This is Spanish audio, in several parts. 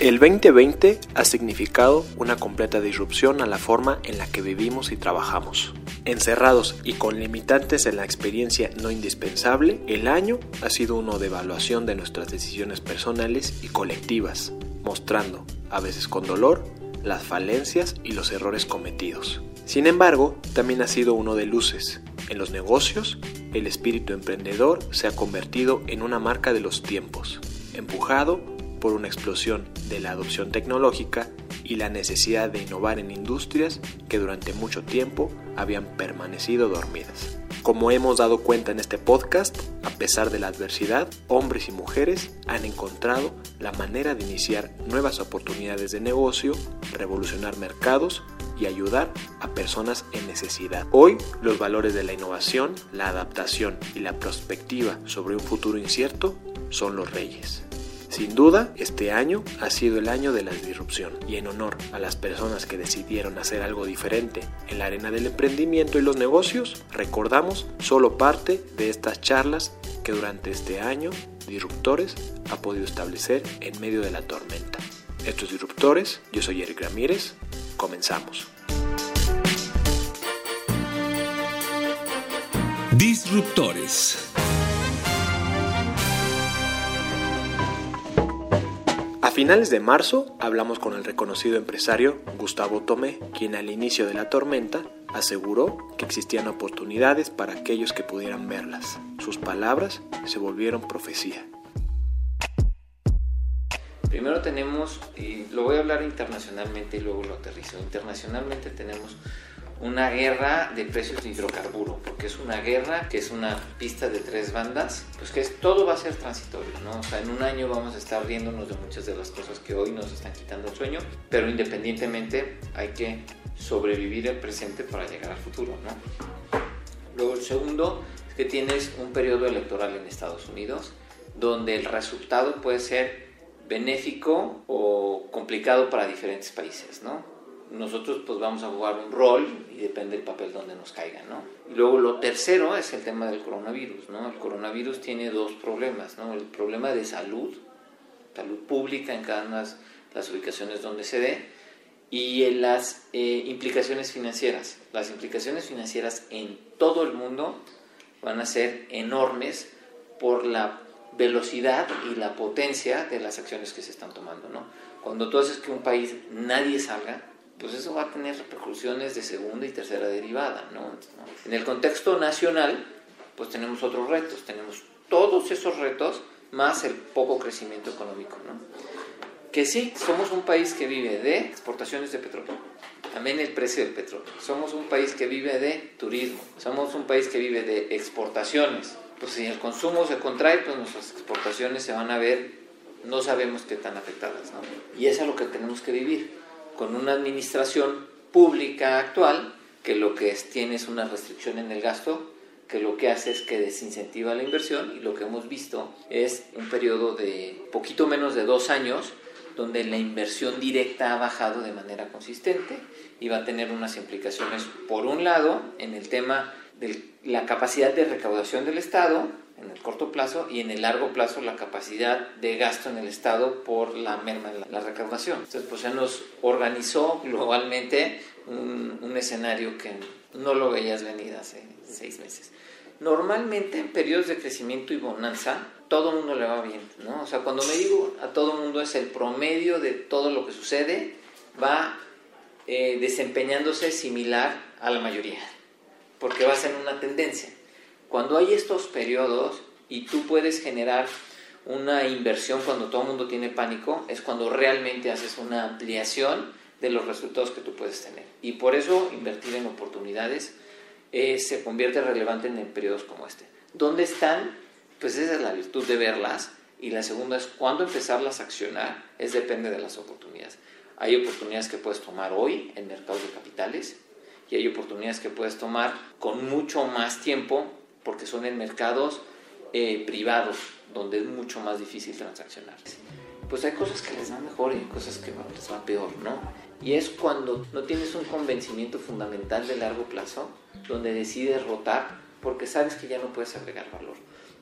El 2020 ha significado una completa disrupción a la forma en la que vivimos y trabajamos. Encerrados y con limitantes en la experiencia no indispensable, el año ha sido uno de evaluación de nuestras decisiones personales y colectivas, mostrando, a veces con dolor, las falencias y los errores cometidos. Sin embargo, también ha sido uno de luces. En los negocios, el espíritu emprendedor se ha convertido en una marca de los tiempos, empujado por una explosión de la adopción tecnológica y la necesidad de innovar en industrias que durante mucho tiempo habían permanecido dormidas. Como hemos dado cuenta en este podcast, a pesar de la adversidad, hombres y mujeres han encontrado la manera de iniciar nuevas oportunidades de negocio, revolucionar mercados y ayudar a personas en necesidad. Hoy, los valores de la innovación, la adaptación y la perspectiva sobre un futuro incierto son los reyes. Sin duda, este año ha sido el año de la disrupción y en honor a las personas que decidieron hacer algo diferente en la arena del emprendimiento y los negocios, recordamos solo parte de estas charlas que durante este año Disruptores ha podido establecer en medio de la tormenta. Estos Disruptores, yo soy Eric Ramírez, comenzamos. Disruptores. Finales de marzo hablamos con el reconocido empresario Gustavo Tomé, quien al inicio de la tormenta aseguró que existían oportunidades para aquellos que pudieran verlas. Sus palabras se volvieron profecía. Primero tenemos, y lo voy a hablar internacionalmente y luego lo aterrizo. Internacionalmente tenemos una guerra de precios de hidrocarburo, porque es una guerra que es una pista de tres bandas, pues que es, todo va a ser transitorio, ¿no? O sea, en un año vamos a estar riéndonos de muchas de las cosas que hoy nos están quitando el sueño, pero independientemente hay que sobrevivir el presente para llegar al futuro, ¿no? Luego el segundo es que tienes un periodo electoral en Estados Unidos donde el resultado puede ser benéfico o complicado para diferentes países, ¿no? Nosotros pues vamos a jugar un rol y depende del papel donde nos caiga, ¿no? Y luego lo tercero es el tema del coronavirus, ¿no? El coronavirus tiene dos problemas, ¿no? El problema de salud, salud pública en cada una de las ubicaciones donde se dé y en las eh, implicaciones financieras. Las implicaciones financieras en todo el mundo van a ser enormes por la velocidad y la potencia de las acciones que se están tomando, ¿no? Cuando tú haces que un país nadie salga, pues eso va a tener repercusiones de segunda y tercera derivada, ¿no? En el contexto nacional, pues tenemos otros retos, tenemos todos esos retos más el poco crecimiento económico, ¿no? Que sí, somos un país que vive de exportaciones de petróleo, también el precio del petróleo. Somos un país que vive de turismo, somos un país que vive de exportaciones. Pues si el consumo se contrae, pues nuestras exportaciones se van a ver, no sabemos qué tan afectadas, ¿no? Y eso es lo que tenemos que vivir con una administración pública actual que lo que es, tiene es una restricción en el gasto, que lo que hace es que desincentiva la inversión y lo que hemos visto es un periodo de poquito menos de dos años donde la inversión directa ha bajado de manera consistente y va a tener unas implicaciones, por un lado, en el tema de la capacidad de recaudación del Estado, en el corto plazo y en el largo plazo la capacidad de gasto en el Estado por la merma de la, recaudación. Entonces, pues se nos organizó globalmente un, un, escenario que no lo veías venir hace seis meses. Normalmente en periodos de crecimiento y bonanza, todo el mundo le va bien, ¿no? O sea, cuando me digo a todo el mundo es el promedio de todo lo que sucede, va eh, desempeñándose similar a la mayoría, porque va a ser una tendencia. Cuando hay estos periodos y tú puedes generar una inversión cuando todo el mundo tiene pánico, es cuando realmente haces una ampliación de los resultados que tú puedes tener. Y por eso invertir en oportunidades eh, se convierte relevante en periodos como este. ¿Dónde están? Pues esa es la virtud de verlas Y la segunda es cuándo empezarlas a accionar, es depende de las oportunidades. Hay oportunidades que puedes tomar hoy en mercados de capitales y hay oportunidades que puedes tomar con mucho más tiempo porque son en mercados eh, privados donde es mucho más difícil transaccionar. Pues hay cosas que les van mejor y hay cosas que les van peor, ¿no? Y es cuando no tienes un convencimiento fundamental de largo plazo, donde decides rotar porque sabes que ya no puedes agregar valor.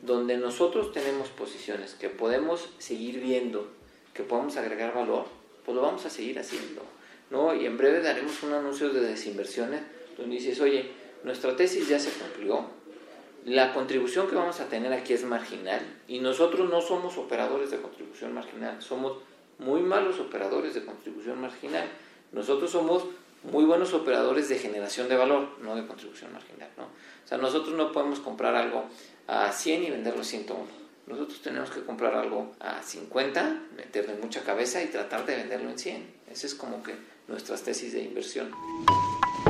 Donde nosotros tenemos posiciones que podemos seguir viendo, que podemos agregar valor, pues lo vamos a seguir haciendo. ¿no? Y en breve daremos un anuncio de desinversiones donde dices, oye, nuestra tesis ya se cumplió, la contribución que vamos a tener aquí es marginal y nosotros no somos operadores de contribución marginal, somos muy malos operadores de contribución marginal. Nosotros somos muy buenos operadores de generación de valor, no de contribución marginal. ¿no? O sea, nosotros no podemos comprar algo a 100 y venderlo a 101. Nosotros tenemos que comprar algo a 50, meterle mucha cabeza y tratar de venderlo en 100. Esa es como que nuestras tesis de inversión.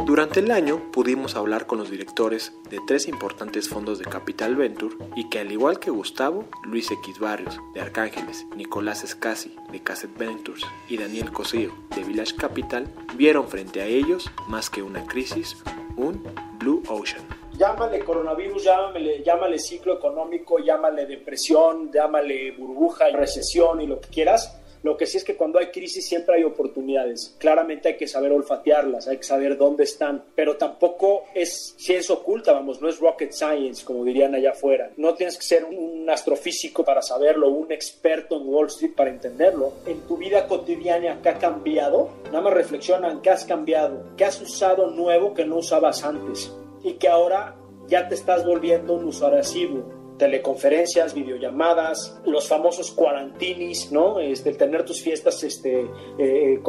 Durante el año pudimos hablar con los directores de tres importantes fondos de Capital Venture y que al igual que Gustavo, Luis X Barrios de Arcángeles, Nicolás Escasi de Cassette Ventures y Daniel Cosío de Village Capital, vieron frente a ellos más que una crisis, un Blue Ocean llámale coronavirus, llámale, llámale ciclo económico, llámale depresión, llámale burbuja, recesión y lo que quieras. Lo que sí es que cuando hay crisis siempre hay oportunidades. Claramente hay que saber olfatearlas, hay que saber dónde están, pero tampoco es ciencia oculta, vamos, no es rocket science, como dirían allá afuera. No tienes que ser un astrofísico para saberlo, un experto en Wall Street para entenderlo. En tu vida cotidiana, ¿qué ha cambiado? Nada más reflexionan, ¿qué has cambiado? ¿Qué has usado nuevo que no usabas antes? y que ahora ya te estás volviendo un usuario asiduo. Teleconferencias, videollamadas, los famosos cuarantinis, ¿no? Este, el tener tus fiestas este, eh,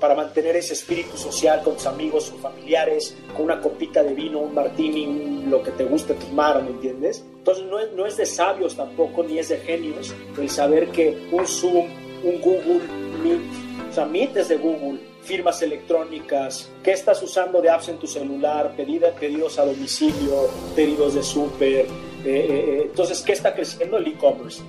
para mantener ese espíritu social con tus amigos o familiares, con una copita de vino, un martini, lo que te guste tomar, ¿me entiendes? Entonces no es, no es de sabios tampoco, ni es de genios, el saber que un Zoom, un Google Meet, o sea, Meet de Google, firmas electrónicas, qué estás usando de apps en tu celular, pedidos a domicilio, pedidos de súper. Eh, eh, eh, entonces, ¿qué está creciendo? El e-commerce.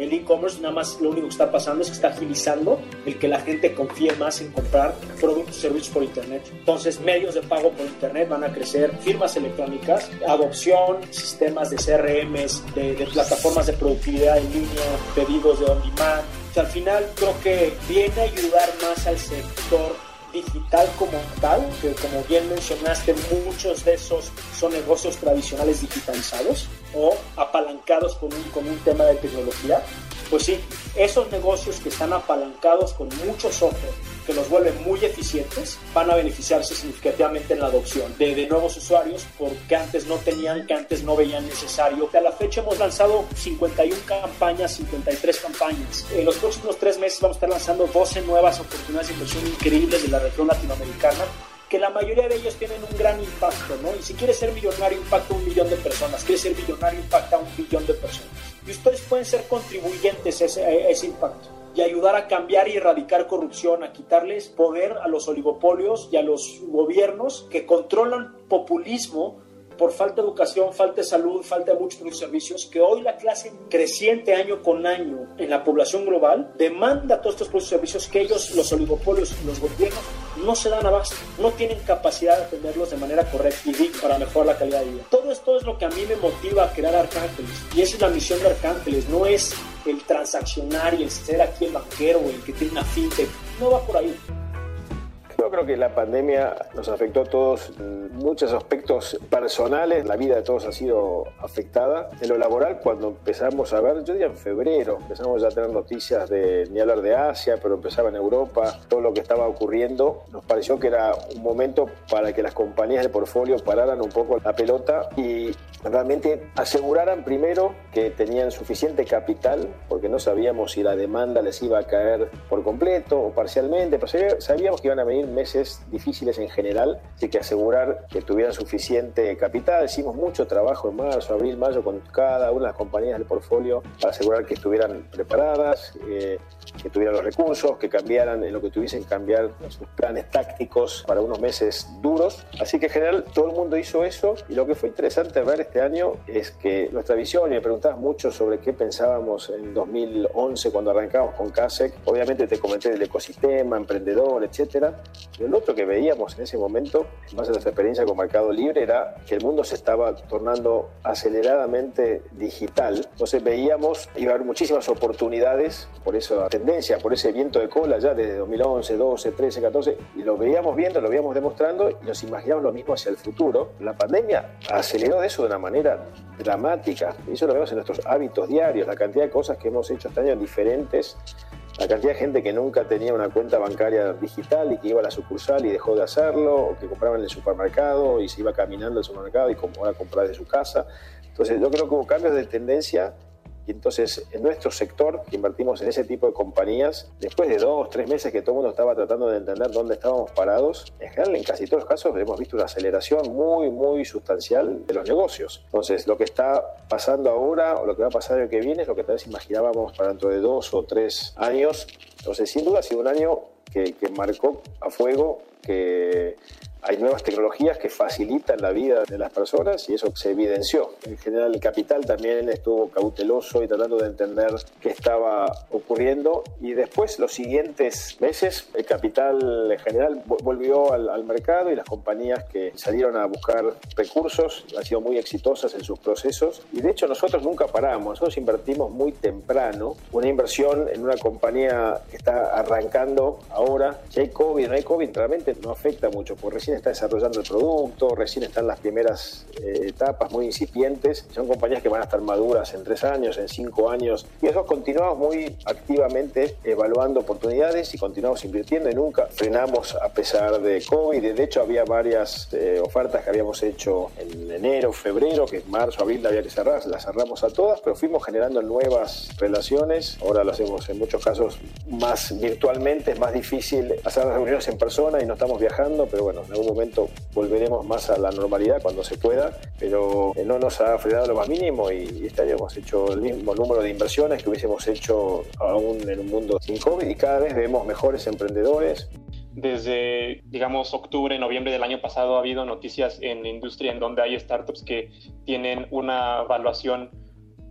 El e-commerce nada más lo único que está pasando es que está agilizando el que la gente confíe más en comprar productos y servicios por Internet. Entonces, medios de pago por Internet van a crecer, firmas electrónicas, adopción, sistemas de CRMs, de, de plataformas de productividad en línea, pedidos de on demand. O sea, al final creo que viene a ayudar más al sector digital como tal, que como bien mencionaste, muchos de esos son negocios tradicionales digitalizados o apalancados con un, con un tema de tecnología. Pues sí, esos negocios que están apalancados con mucho software, que los vuelven muy eficientes, van a beneficiarse significativamente en la adopción de, de, nuevos usuarios porque antes no tenían, que antes no veían necesario. A la fecha hemos lanzado 51 campañas, 53 campañas. En los próximos tres meses vamos a estar lanzando 12 nuevas oportunidades de inversión increíbles de la región latinoamericana que la mayoría de ellos tienen un gran impacto, ¿no? Y si quieres ser millonario, impacta a un millón de personas. Quieres ser millonario, impacta a un billón de personas. Y ustedes pueden ser contribuyentes a ese, a ese impacto y ayudar a cambiar y erradicar corrupción, a quitarles poder a los oligopolios y a los gobiernos que controlan populismo por falta de educación, falta de salud, falta de muchos servicios, que hoy la clase creciente año con año en la población global demanda todos estos servicios que ellos, los oligopolios y los gobiernos, no se dan abasto, no tienen capacidad de atenderlos de manera correcta y digna para mejorar la calidad de vida. Todo esto es lo que a mí me motiva a crear Arcángeles y esa es la misión de Arcángeles, no es el transaccionar y el ser aquí el banquero o el que tiene una fintech, no va por ahí. Yo creo que la pandemia nos afectó a todos muchos aspectos personales. La vida de todos ha sido afectada. En lo laboral, cuando empezamos a ver, yo diría en febrero, empezamos ya a tener noticias de, ni hablar de Asia, pero empezaba en Europa, todo lo que estaba ocurriendo, nos pareció que era un momento para que las compañías de portfolio pararan un poco la pelota y realmente aseguraran primero que tenían suficiente capital, porque no sabíamos si la demanda les iba a caer por completo o parcialmente, pero sabíamos que iban a venir meses difíciles en general, así que asegurar que tuvieran suficiente capital. Hicimos mucho trabajo en marzo, abril, mayo con cada una de las compañías del portfolio para asegurar que estuvieran preparadas. Eh, que tuvieran los recursos, que cambiaran en lo que tuviesen que cambiar sus planes tácticos para unos meses duros. Así que en general todo el mundo hizo eso y lo que fue interesante ver este año es que nuestra visión, y me preguntabas mucho sobre qué pensábamos en 2011 cuando arrancamos con CASEC, obviamente te comenté del ecosistema, emprendedor, etcétera, pero lo otro que veíamos en ese momento, en base a nuestra experiencia con Mercado Libre, era que el mundo se estaba tornando aceleradamente digital. Entonces veíamos, iba a haber muchísimas oportunidades por esa tendencia, por ese viento de cola ya desde 2011, 12, 13, 14, y lo veíamos viendo, lo veíamos demostrando y nos imaginábamos lo mismo hacia el futuro. La pandemia aceleró eso de una manera dramática. Y eso lo vemos en nuestros hábitos diarios, la cantidad de cosas que hemos hecho este año diferentes la cantidad de gente que nunca tenía una cuenta bancaria digital y que iba a la sucursal y dejó de hacerlo, o que compraba en el supermercado y se iba caminando al supermercado y como ahora comprar de su casa. Entonces yo creo que hubo cambios de tendencia y entonces, en nuestro sector, que invertimos en ese tipo de compañías, después de dos, tres meses que todo el mundo estaba tratando de entender dónde estábamos parados, en general, en casi todos los casos, hemos visto una aceleración muy, muy sustancial de los negocios. Entonces, lo que está pasando ahora o lo que va a pasar el que viene es lo que tal vez imaginábamos para dentro de dos o tres años. Entonces, sin duda ha sido un año que, que marcó a fuego que hay nuevas tecnologías que facilitan la vida de las personas y eso se evidenció. En general el capital también estuvo cauteloso y tratando de entender qué estaba ocurriendo. Y después los siguientes meses el capital en general volvió al, mercado y las compañías que salieron a buscar recursos han sido muy exitosas en sus procesos. Y de hecho nosotros nunca paramos, nosotros invertimos muy temprano, una inversión en una compañía que está arrancando ahora, si hay COVID, no hay COVID, realmente no afecta mucho, porque recién está desarrollando el producto, recién están las primeras eh, etapas muy incipientes. Son compañías que van a estar maduras en tres años, en cinco años. Y eso continuamos muy activamente evaluando oportunidades y continuamos invirtiendo y nunca frenamos a pesar de COVID. De hecho, había varias eh, ofertas que habíamos hecho en enero, febrero, que en marzo, abril había que cerrar, las cerramos a todas, pero fuimos generando nuevas relaciones. Ahora lo hacemos en muchos casos más virtualmente, es más difícil hacer las reuniones en persona y no estamos viajando, pero bueno, en algún momento volveremos más a la normalidad cuando se pueda, pero eh, no nos ha frenado lo más mínimo y año hemos hecho el mismo número de inversiones que hubiésemos hecho aún en un mundo sin COVID y cada vez vemos mejores emprendedores. Desde, digamos, octubre, noviembre del año pasado ha habido noticias en la industria en donde hay startups que tienen una evaluación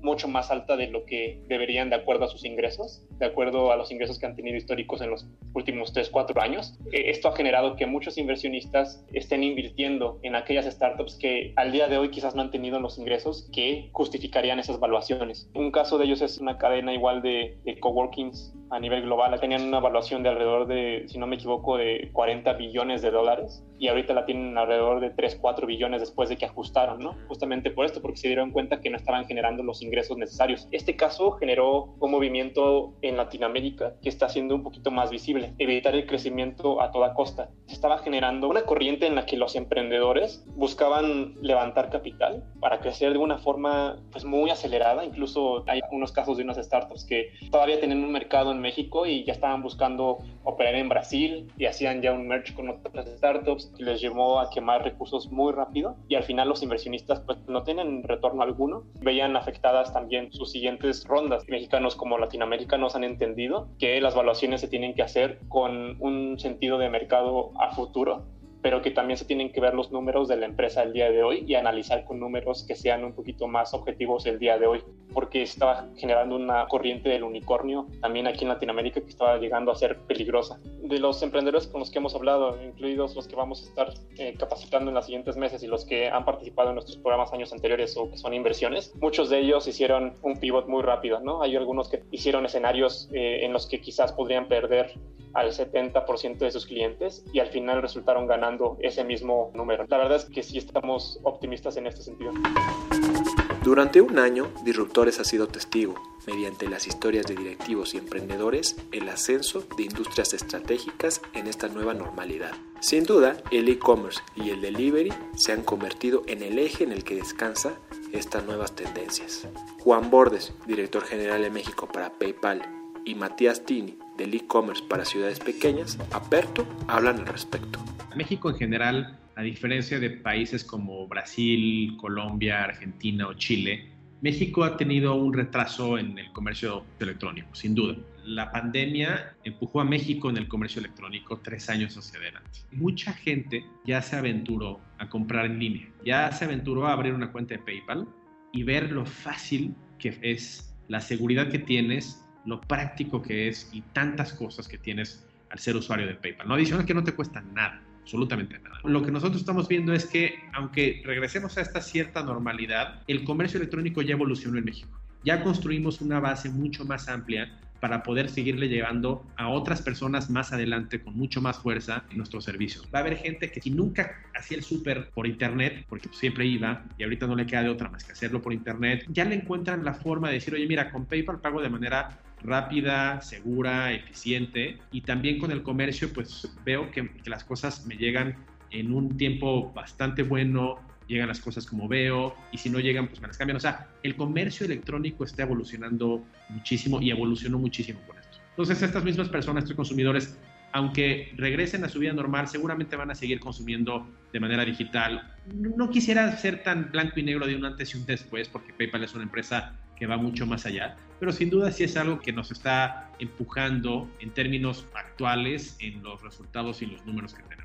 mucho más alta de lo que deberían de acuerdo a sus ingresos, de acuerdo a los ingresos que han tenido históricos en los últimos 3, 4 años. Eh, esto ha generado que muchos inversionistas estén invirtiendo en aquellas startups que al día de hoy quizás no han tenido los ingresos que justificarían esas valuaciones. Un caso de ellos es una cadena igual de, de coworkings a nivel global. Tenían una evaluación de alrededor de, si no me equivoco, de 40 billones de dólares y ahorita la tienen alrededor de 3, 4 billones después de que ajustaron, ¿no? Justamente por esto, porque se dieron cuenta que no estaban generando los ingresos necesarios. Este caso generó un movimiento en Latinoamérica que está siendo un poquito más visible, evitar el crecimiento a toda costa. Se estaba generando una corriente en la que los emprendedores buscaban levantar capital para crecer de una forma pues muy acelerada, incluso hay unos casos de unas startups que todavía tienen un mercado en México y ya estaban buscando operar en Brasil y hacían ya un merge con otras startups que les llevó a quemar recursos muy rápido y al final los inversionistas pues no tienen retorno alguno. Veían afectadas también sus siguientes rondas. Mexicanos como latinoamericanos han entendido que las valuaciones se tienen que hacer con un sentido de mercado a futuro pero que también se tienen que ver los números de la empresa el día de hoy y analizar con números que sean un poquito más objetivos el día de hoy, porque estaba generando una corriente del unicornio también aquí en Latinoamérica que estaba llegando a ser peligrosa. De los emprendedores con los que hemos hablado, incluidos los que vamos a estar eh, capacitando en los siguientes meses y los que han participado en nuestros programas años anteriores o que son inversiones, muchos de ellos hicieron un pivot muy rápido, ¿no? Hay algunos que hicieron escenarios eh, en los que quizás podrían perder al 70% de sus clientes y al final resultaron ganando ese mismo número. La verdad es que sí estamos optimistas en este sentido. Durante un año, Disruptores ha sido testigo, mediante las historias de directivos y emprendedores, el ascenso de industrias estratégicas en esta nueva normalidad. Sin duda, el e-commerce y el delivery se han convertido en el eje en el que descansa estas nuevas tendencias. Juan Bordes, director general de México para PayPal, y Matías Tini, del e-commerce para ciudades pequeñas, Aperto, hablan al respecto. México en general, a diferencia de países como Brasil, Colombia, Argentina o Chile, México ha tenido un retraso en el comercio electrónico, sin duda. La pandemia empujó a México en el comercio electrónico tres años hacia adelante. Mucha gente ya se aventuró a comprar en línea, ya se aventuró a abrir una cuenta de PayPal y ver lo fácil que es, la seguridad que tienes, lo práctico que es y tantas cosas que tienes al ser usuario de PayPal. No adicional que no te cuesta nada absolutamente nada. Lo que nosotros estamos viendo es que, aunque regresemos a esta cierta normalidad, el comercio electrónico ya evolucionó en México. Ya construimos una base mucho más amplia para poder seguirle llevando a otras personas más adelante con mucho más fuerza en nuestros servicios. Va a haber gente que si nunca hacía el súper por internet, porque siempre iba y ahorita no le queda de otra más que hacerlo por internet, ya le encuentran la forma de decir, oye, mira, con PayPal pago de manera rápida, segura, eficiente y también con el comercio pues veo que, las cosas me llegan en un tiempo bastante bueno, llegan las cosas como veo y si no llegan pues me las cambian. O sea, el comercio electrónico está evolucionando muchísimo y evolucionó muchísimo con esto. Entonces estas mismas personas, estos consumidores, aunque regresen a su vida normal, seguramente van a seguir consumiendo de manera digital. No quisiera ser tan blanco y negro de un antes y un después, porque PayPal es una empresa va mucho más allá, pero sin duda sí es algo que nos está empujando en términos actuales en los resultados y los números que tenemos.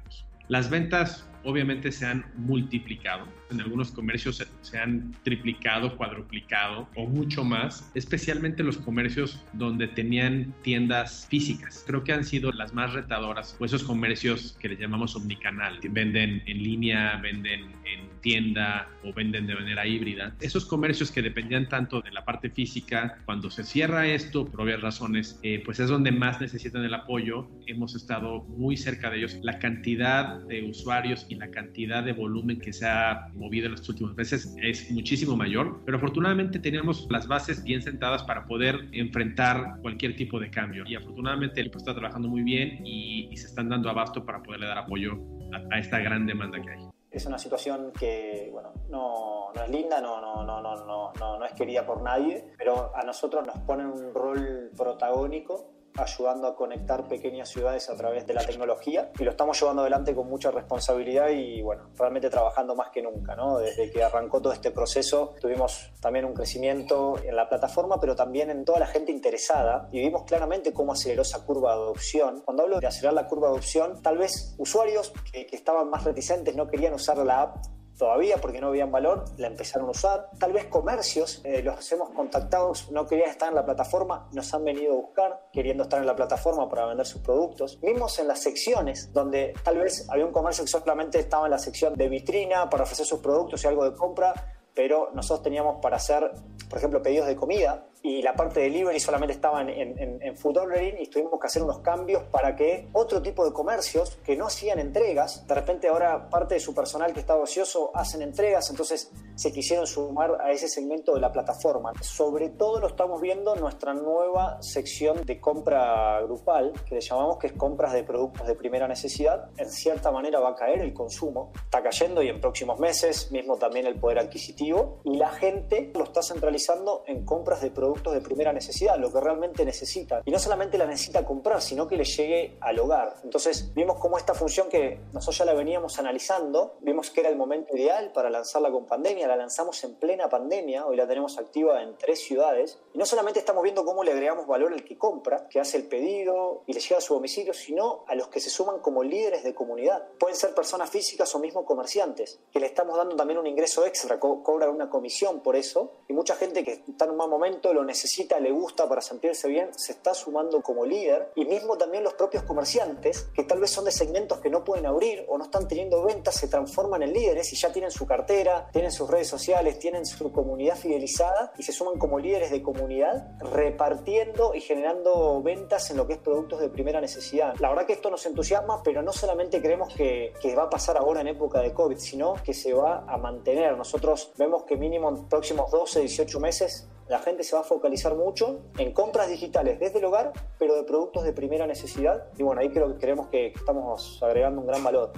Las ventas obviamente se han multiplicado. En algunos comercios se, han triplicado, cuadruplicado o mucho más, especialmente los comercios donde tenían tiendas físicas. Creo que han sido las más retadoras o esos comercios que le llamamos omnicanal, que venden en línea, venden en tienda o venden de manera híbrida. Esos comercios que dependían tanto de la parte física, cuando se cierra esto, por obvias razones, eh, pues es donde más necesitan el apoyo. Hemos estado muy cerca de ellos. La cantidad de usuarios y la cantidad de volumen que se ha movido en los últimos meses es muchísimo mayor, pero afortunadamente tenemos las bases bien sentadas para poder enfrentar cualquier tipo de cambio. Y afortunadamente el equipo está trabajando muy bien y, se están dando abasto para poderle dar apoyo a, a esta gran demanda que hay es una situación que bueno, no, no, es linda, no, no, no, no, no, no es querida por nadie, pero a nosotros nos pone un rol protagónico ayudando a conectar pequeñas ciudades a través de la tecnología y lo estamos llevando adelante con mucha responsabilidad y bueno, realmente trabajando más que nunca, ¿no? Desde que arrancó todo este proceso tuvimos también un crecimiento en la plataforma, pero también en toda la gente interesada y vimos claramente cómo aceleró esa curva de adopción. Cuando hablo de acelerar la curva de adopción, tal vez usuarios que, que estaban más reticentes no querían usar la app todavía porque no veían valor, la empezaron a usar. Tal vez comercios, eh, los hemos contactado, no querían estar en la plataforma, nos han venido a buscar queriendo estar en la plataforma para vender sus productos. Vimos en las secciones donde tal vez había un comercio que solamente estaba en la sección de vitrina para ofrecer sus productos y algo de compra, pero nosotros teníamos para hacer, por ejemplo, pedidos de comida y la parte de delivery solamente estaba en, en, en, food ordering y tuvimos que hacer unos cambios para que otro tipo de comercios que no hacían entregas, de repente ahora parte de su personal que estaba ocioso hacen entregas, entonces se quisieron sumar a ese segmento de la plataforma. Sobre todo lo estamos viendo en nuestra nueva sección de compra grupal, que le llamamos que es compras de productos de primera necesidad. En cierta manera va a caer el consumo, está cayendo y en próximos meses mismo también el poder adquisitivo y la gente lo está centralizando en compras de productos productos de primera necesidad, lo que realmente necesita. Y no solamente la necesita comprar, sino que le llegue al hogar. Entonces vimos cómo esta función que nosotros ya la veníamos analizando, vimos que era el momento ideal para lanzarla con pandemia, la lanzamos en plena pandemia, hoy la tenemos activa en tres ciudades. Y no solamente estamos viendo cómo le agregamos valor al que compra, que hace el pedido y le llega a su domicilio, sino a los que se suman como líderes de comunidad. Pueden ser personas físicas o mismo comerciantes, que le estamos dando también un ingreso extra, co cobran una comisión por eso. Y mucha gente que está en un mal momento lo necesita, le gusta para sentirse bien, se está sumando como líder. Y mismo también los propios comerciantes, que tal vez son de segmentos que no pueden abrir o no están teniendo ventas, se transforman en líderes y ya tienen su cartera, tienen sus redes sociales, tienen su comunidad fidelizada y se suman como líderes de comunidad, repartiendo y generando ventas en lo que es productos de primera necesidad. La verdad que esto nos entusiasma, pero no solamente creemos que, que va a pasar ahora en época de COVID, sino que se va a mantener. Nosotros vemos que mínimo en próximos 12, 18 meses la gente se va a focalizar mucho en compras digitales desde el hogar, pero de productos de primera necesidad. Y bueno, ahí creo que creemos que estamos agregando un gran valor.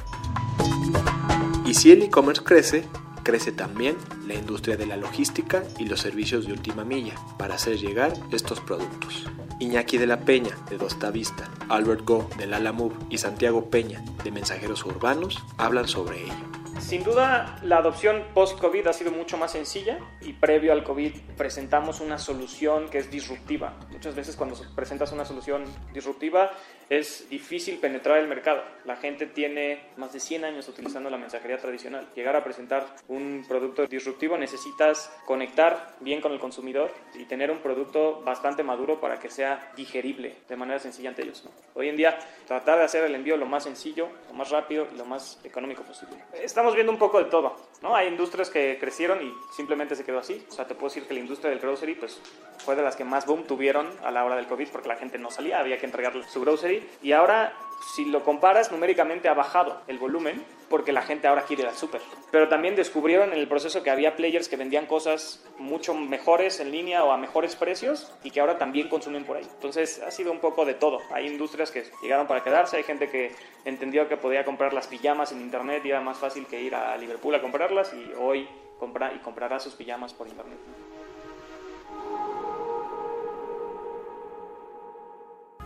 Y si el e-commerce crece, crece también la industria de la logística y los servicios de última milla para hacer llegar estos productos. Iñaki de la Peña de Dosta Vista, Albert Go de Lala Move y Santiago Peña de Mensajeros Urbanos hablan sobre ello. Sin duda, la adopción post-COVID ha sido mucho más sencilla y previo al COVID presentamos una solución que es disruptiva. Muchas veces cuando presentas una solución disruptiva es difícil penetrar el mercado. La gente tiene más de 100 años utilizando la mensajería tradicional. Llegar a presentar un producto disruptivo necesitas conectar bien con el consumidor y tener un producto bastante maduro para que sea digerible de manera sencilla ante ellos. Hoy en día, tratar de hacer el envío lo más sencillo, lo más rápido y lo más económico posible. Estamos viendo un poco de todo. ¿no? Hay industrias que crecieron y simplemente se quedó así. O sea, te puedo decir que la industria del grocery pues, fue de las que más boom tuvieron a la hora del COVID porque la gente no salía, había que entregarle su grocery. Y ahora, si lo comparas, numéricamente ha bajado el volumen porque la gente ahora quiere ir al súper. Pero también descubrieron en el proceso que había players que vendían cosas mucho mejores en línea o a mejores precios y que ahora también consumen por ahí. Entonces ha sido un poco de todo. Hay industrias que llegaron para quedarse, hay gente que entendió que podía comprar las pijamas en internet y era más fácil que ir a Liverpool a comprarlas y hoy compra y comprará sus pijamas por internet.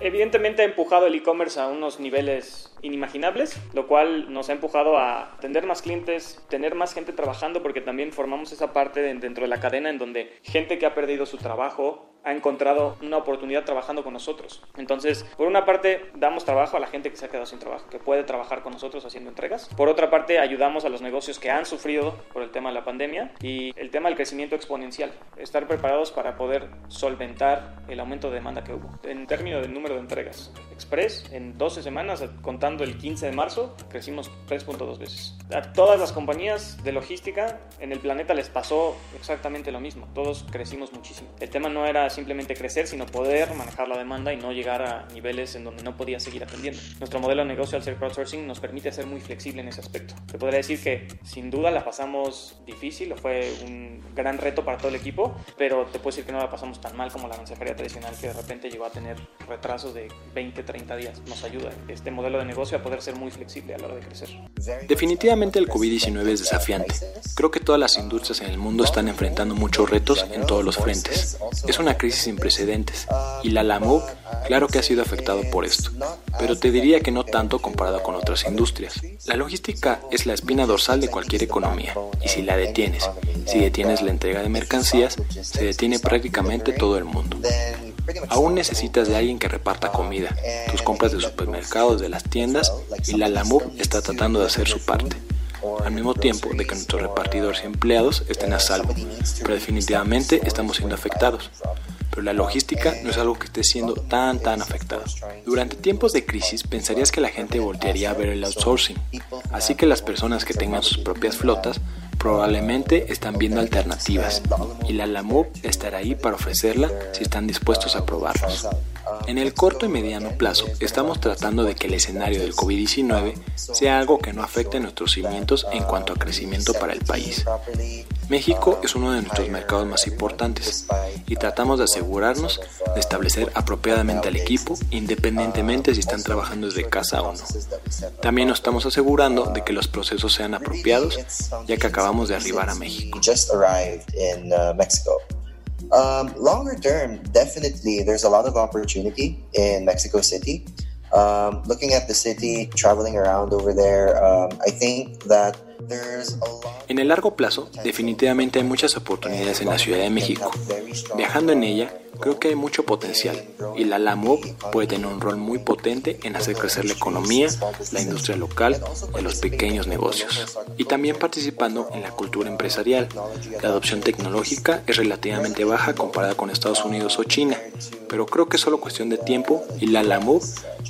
Evidentemente ha empujado el e-commerce a unos niveles inimaginables, lo cual nos ha empujado a tener más clientes, tener más gente trabajando, porque también formamos esa parte dentro de la cadena en donde gente que ha perdido su trabajo ha encontrado una oportunidad trabajando con nosotros. Entonces, por una parte, damos trabajo a la gente que se ha quedado sin trabajo, que puede trabajar con nosotros haciendo entregas. Por otra parte, ayudamos a los negocios que han sufrido por el tema de la pandemia y el tema del crecimiento exponencial. Estar preparados para poder solventar el aumento de demanda que hubo. En términos del número de entregas, Express, en 12 semanas, contando el 15 de marzo, crecimos 3.2 veces. A todas las compañías de logística en el planeta les pasó exactamente lo mismo. Todos crecimos muchísimo. El tema no era simplemente crecer, sino poder manejar la demanda y no llegar a niveles en donde no podía seguir atendiendo. Nuestro modelo de negocio al ser crowdsourcing nos permite ser muy flexible en ese aspecto. Te podría decir que sin duda la pasamos difícil, o fue un gran reto para todo el equipo, pero te puedo decir que no la pasamos tan mal como la mensajería tradicional que de repente llegó a tener retrasos de 20, 30 días. Nos ayuda este modelo de negocio a poder ser muy flexible a la hora de crecer. Definitivamente el COVID-19 es desafiante. Creo que todas las industrias en el mundo están enfrentando muchos retos en todos los frentes. Es una crisis sin precedentes y la LAMUB claro que ha sido afectado por esto, pero te diría que no tanto comparado con otras industrias. La logística es la espina dorsal de cualquier economía y si la detienes, si detienes la entrega de mercancías, se detiene prácticamente todo el mundo. Aún necesitas de alguien que reparta comida, tus compras de supermercados, de las tiendas y la LAMUB está tratando de hacer su parte al mismo tiempo de que nuestros repartidores y empleados estén a salvo, pero definitivamente estamos siendo afectados. Pero la logística no es algo que esté siendo tan tan afectado. Durante tiempos de crisis pensarías que la gente voltearía a ver el outsourcing, así que las personas que tengan sus propias flotas probablemente están viendo alternativas y la LAMUB estará ahí para ofrecerla si están dispuestos a probarlos. En el corto y mediano plazo, estamos tratando de que el escenario del COVID-19 sea algo que no afecte nuestros cimientos en cuanto a crecimiento para el país. México es uno de nuestros mercados más importantes y tratamos de asegurarnos de establecer apropiadamente al equipo independientemente si están trabajando desde casa o no. También nos estamos asegurando de que los procesos sean apropiados ya que acabamos de arribar a México. Um, longer term, definitely, there's a lot of opportunity in Mexico City. Um, looking at the city, traveling around over there, um, I think that. En el largo plazo, definitivamente hay muchas oportunidades en la Ciudad de México. Viajando en ella, creo que hay mucho potencial y la LAMOB puede tener un rol muy potente en hacer crecer la economía, la industria local y los pequeños negocios. Y también participando en la cultura empresarial. La adopción tecnológica es relativamente baja comparada con Estados Unidos o China, pero creo que es solo cuestión de tiempo y la LAMOB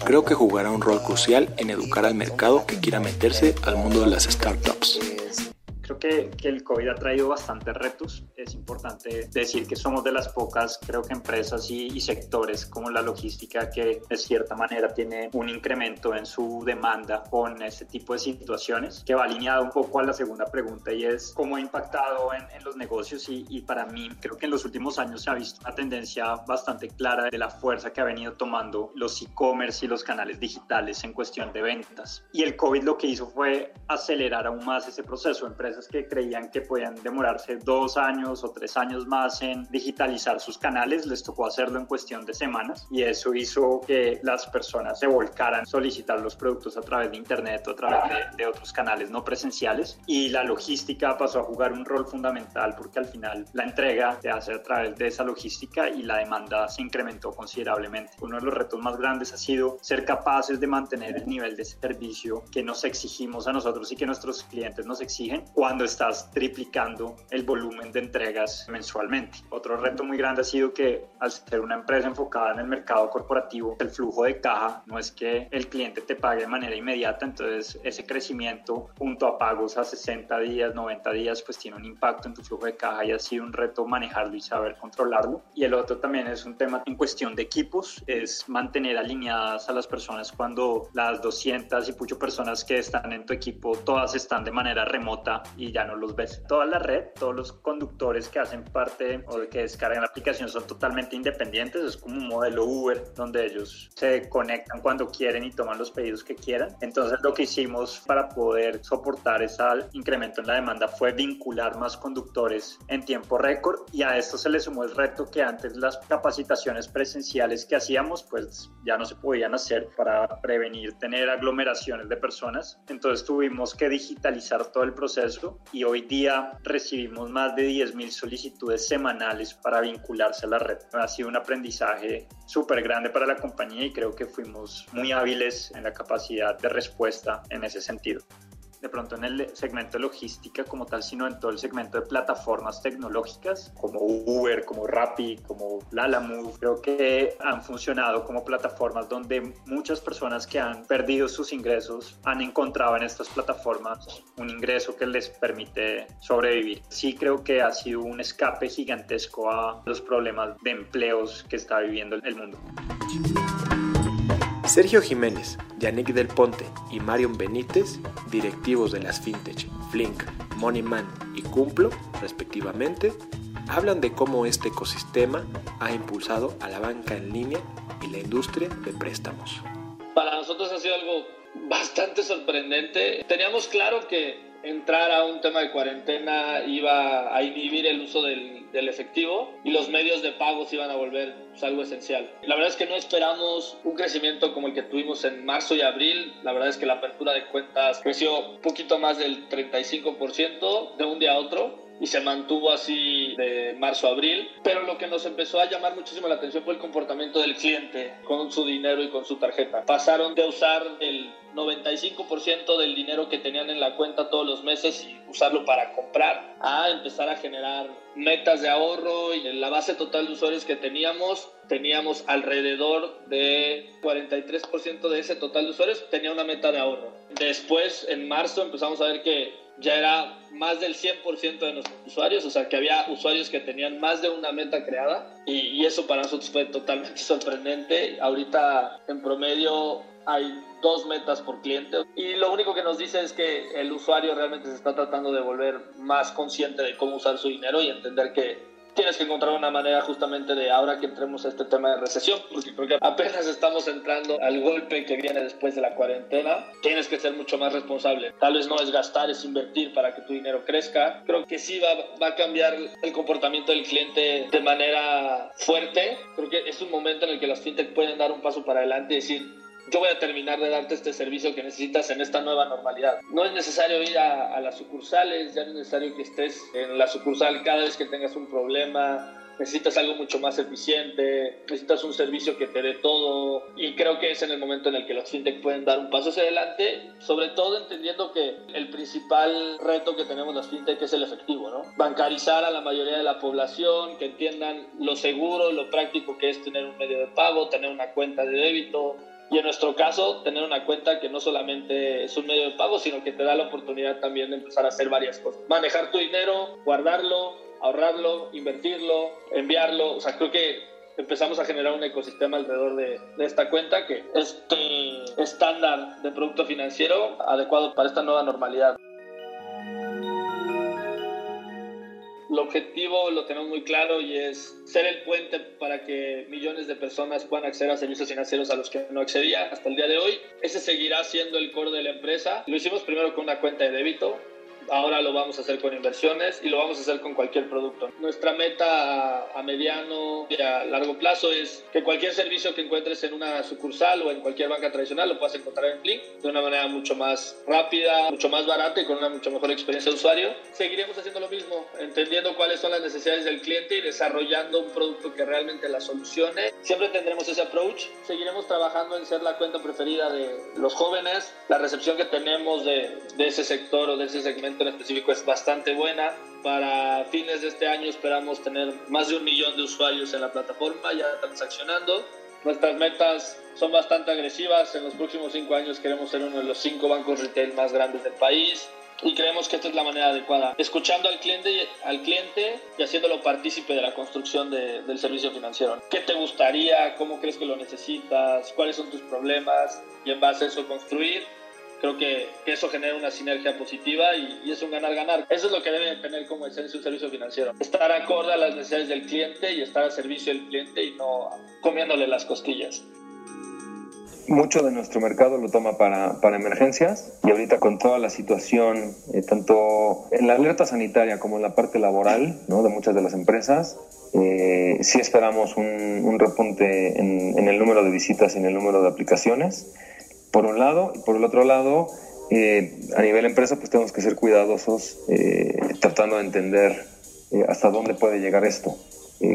creo que jugará un rol crucial en educar al mercado que quiera meterse al mundo de las startups. Cheers. Creo que, que, el COVID ha traído bastantes retos. Es importante decir que somos de las pocas, creo que empresas y, y, sectores como la logística que de cierta manera tiene un incremento en su demanda con este tipo de situaciones, que va alineado un poco a la segunda pregunta y es cómo ha impactado en, en los negocios y, y, para mí creo que en los últimos años se ha visto una tendencia bastante clara de la fuerza que ha venido tomando los e-commerce y los canales digitales en cuestión de ventas. Y el COVID lo que hizo fue acelerar aún más ese proceso. Empresas que creían que podían demorarse dos años o tres años más en digitalizar sus canales, les tocó hacerlo en cuestión de semanas y eso hizo que las personas se volcaran a solicitar los productos a través de Internet o a través de, de otros canales no presenciales y la logística pasó a jugar un rol fundamental porque al final la entrega se hace a través de esa logística y la demanda se incrementó considerablemente. Uno de los retos más grandes ha sido ser capaces de mantener el nivel de servicio que nos exigimos a nosotros y que nuestros clientes nos exigen cuando estás triplicando el volumen de entregas mensualmente. Otro reto muy grande ha sido que al ser una empresa enfocada en el mercado corporativo, el flujo de caja no es que el cliente te pague de manera inmediata, entonces ese crecimiento junto a pagos a 60 días, 90 días, pues tiene un impacto en tu flujo de caja y ha sido un reto manejarlo y saber controlarlo. Y el otro también es un tema en cuestión de equipos, es mantener alineadas a las personas cuando las 200 y muchas personas que están en tu equipo, todas están de manera remota y ya no los ves. Toda la red, todos los conductores que hacen parte o que descargan la aplicación son totalmente independientes, es como un modelo Uber donde ellos se conectan cuando quieren y toman los pedidos que quieran. Entonces lo que hicimos para poder soportar ese incremento en la demanda fue vincular más conductores en tiempo récord y a esto se le sumó el reto que antes las capacitaciones presenciales que hacíamos pues ya no se podían hacer para prevenir tener aglomeraciones de personas. Entonces tuvimos que digitalizar todo el proceso y hoy día recibimos más de 10.000 solicitudes semanales para vincularse a la red. Ha sido un aprendizaje súper grande para la compañía y creo que fuimos muy hábiles en la capacidad de respuesta en ese sentido de pronto en el segmento de logística como tal, sino en todo el segmento de plataformas tecnológicas como Uber, como Rappi, como Lalamove. Creo que han funcionado como plataformas donde muchas personas que han perdido sus ingresos han encontrado en estas plataformas un ingreso que les permite sobrevivir. Sí creo que ha sido un escape gigantesco a los problemas de empleos que está viviendo el mundo. Sergio Jiménez, Yannick Del Ponte y Marion Benítez, directivos de las fintech Flink, Moneyman y Cumplo, respectivamente, hablan de cómo este ecosistema ha impulsado a la banca en línea y la industria de préstamos. Para nosotros ha sido algo bastante sorprendente. Teníamos claro que entrar a un tema de cuarentena iba a inhibir el uso del, del efectivo y los medios de pago iban a volver pues, algo esencial. La verdad es que no esperamos un crecimiento como el que tuvimos en marzo y abril. La verdad es que la apertura de cuentas creció un poquito más del 35% de un día a otro y se mantuvo así de marzo a abril. Pero lo que nos empezó a llamar muchísimo la atención fue el comportamiento del cliente con su dinero y con su tarjeta. Pasaron de usar el 95% del dinero que tenían en la cuenta todos los meses y usarlo para comprar a empezar a generar metas de ahorro y en la base total de usuarios que teníamos teníamos alrededor de 43% de ese total de usuarios tenía una meta de ahorro. Después en marzo empezamos a ver que ya era más del 100% de nuestros usuarios, o sea que había usuarios que tenían más de una meta creada y, y, eso para nosotros fue totalmente sorprendente. Ahorita en promedio hay dos metas por cliente y lo único que nos dice es que el usuario realmente se está tratando de volver más consciente de cómo usar su dinero y entender que tienes que encontrar una manera justamente de ahora que entremos a este tema de recesión, porque apenas estamos entrando al golpe que viene después de la cuarentena, tienes que ser mucho más responsable. Tal vez no es gastar, es invertir para que tu dinero crezca. Creo que sí va, va a cambiar el comportamiento del cliente de manera fuerte. Creo que es un momento en el que las fintech pueden dar un paso para adelante y decir, yo voy a terminar de darte este servicio que necesitas en esta nueva normalidad. No es necesario ir a, a, las sucursales, ya no es necesario que estés en la sucursal cada vez que tengas un problema. Necesitas algo mucho más eficiente, necesitas un servicio que te dé todo y creo que es en el momento en el que los fintech pueden dar un paso hacia adelante, sobre todo entendiendo que el principal reto que tenemos las fintech es el efectivo, ¿no? Bancarizar a la mayoría de la población, que entiendan lo seguro, lo práctico que es tener un medio de pago, tener una cuenta de débito, y en nuestro caso, tener una cuenta que no solamente es un medio de pago, sino que te da la oportunidad también de empezar a hacer varias cosas. Manejar tu dinero, guardarlo, ahorrarlo, invertirlo, enviarlo. O sea, creo que empezamos a generar un ecosistema alrededor de, esta cuenta que este estándar de producto financiero adecuado para esta nueva normalidad. El objetivo lo tenemos muy claro y es ser el puente para que millones de personas puedan acceder a servicios financieros a los que no accedían hasta el día de hoy. Ese seguirá siendo el core de la empresa. Lo hicimos primero con una cuenta de débito, ahora lo vamos a hacer con inversiones y lo vamos a hacer con cualquier producto. Nuestra meta a, mediano y a largo plazo es que cualquier servicio que encuentres en una sucursal o en cualquier banca tradicional lo puedas encontrar en Flink de una manera mucho más rápida, mucho más barata y con una mucho mejor experiencia de usuario. Seguiremos haciendo lo mismo, entendiendo cuáles son las necesidades del cliente y desarrollando un producto que realmente la solucione. Siempre tendremos ese approach. Seguiremos trabajando en ser la cuenta preferida de los jóvenes. La recepción que tenemos de, de ese sector o de ese segmento en específico es bastante buena. Para fines de este año esperamos tener más de un millón de usuarios en la plataforma ya transaccionando. Nuestras metas son bastante agresivas. En los próximos cinco años queremos ser uno de los cinco bancos retail más grandes del país y creemos que esta es la manera adecuada, escuchando al cliente, al cliente y haciéndolo partícipe de la construcción de, del servicio financiero. ¿Qué te gustaría? ¿Cómo crees que lo necesitas? ¿Cuáles son tus problemas? Y en base a eso construir creo que, eso genera una sinergia positiva y, es un ganar-ganar. Eso es lo que debe tener como esencia un servicio financiero. Estar acorde a las necesidades del cliente y estar al servicio del cliente y no comiéndole las costillas. Mucho de nuestro mercado lo toma para, para emergencias y ahorita con toda la situación, eh, tanto en la alerta sanitaria como en la parte laboral ¿no? de muchas de las empresas, eh, sí esperamos un, un repunte en, en el número de visitas y en el número de aplicaciones por un lado, y por el otro lado, eh, a nivel empresa, pues tenemos que ser cuidadosos eh, tratando de entender eh, hasta dónde puede llegar esto.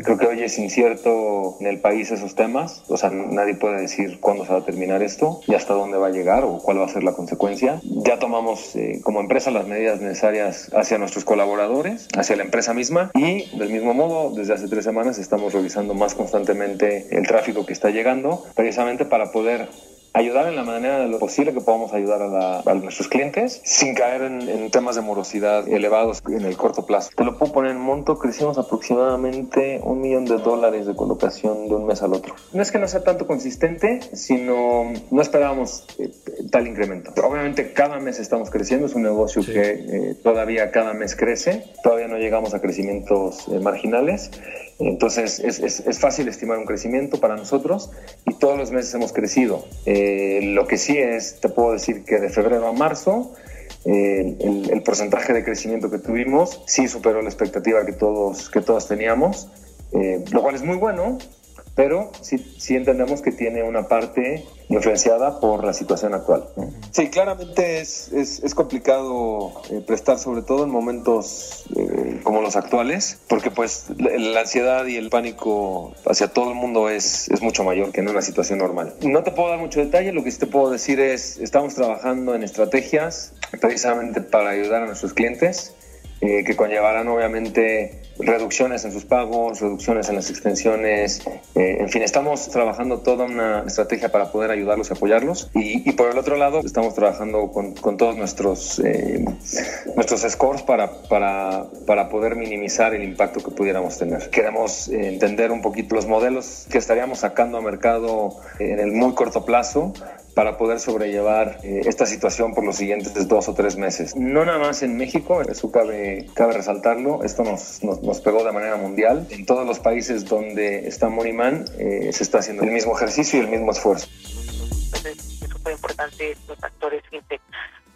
creo que hoy es incierto en el país esos temas, o sea, nadie puede decir cuándo se va a terminar esto y hasta dónde va a llegar o cuál va a ser la consecuencia. Ya tomamos como empresa las medidas necesarias hacia nuestros colaboradores, hacia la empresa misma y del mismo modo, desde hace tres semanas estamos revisando más constantemente el tráfico que está llegando, precisamente para poder ayudar en la manera de lo posible que podamos ayudar a, nuestros clientes sin caer en, temas de morosidad elevados en el corto plazo. Te lo puedo poner en monto, crecimos aproximadamente un millón de dólares de colocación de un mes al otro. No es que no sea tanto consistente, sino no esperábamos eh, tal incremento. Obviamente cada mes estamos creciendo, es un negocio que eh, todavía cada mes crece, todavía no llegamos a crecimientos eh, marginales entonces es, es, fácil estimar un crecimiento para nosotros y todos los meses hemos crecido. Eh, lo que sí es, te puedo decir que de febrero a marzo eh, el, porcentaje de crecimiento que tuvimos sí superó la expectativa que todos, que todos teníamos, eh, lo cual es muy bueno, pero sí, sí, entendemos que tiene una parte influenciada por la situación actual. Sí, claramente es, es, es complicado eh, prestar, sobre todo en momentos eh, como los actuales, porque pues la, ansiedad y el pánico hacia todo el mundo es, es mucho mayor que en una situación normal. No te puedo dar mucho detalle, lo que sí te puedo decir es, estamos trabajando en estrategias precisamente para ayudar a nuestros clientes eh, que conllevarán obviamente reducciones en sus pagos, reducciones en las extensiones, eh, en fin, estamos trabajando toda una estrategia para poder ayudarlos y apoyarlos y, por el otro lado estamos trabajando con, con todos nuestros, eh, nuestros scores para, para, para, poder minimizar el impacto que pudiéramos tener. Queremos entender un poquito los modelos que estaríamos sacando a mercado en el muy corto plazo para poder sobrellevar eh, esta situación por los siguientes dos o tres meses. No nada más en México, eso cabe, cabe resaltarlo, esto nos, nos, pegó de manera mundial. En todos los países donde está Moniman eh, se está haciendo el mismo ejercicio y el mismo esfuerzo. es súper importante los factores fintech,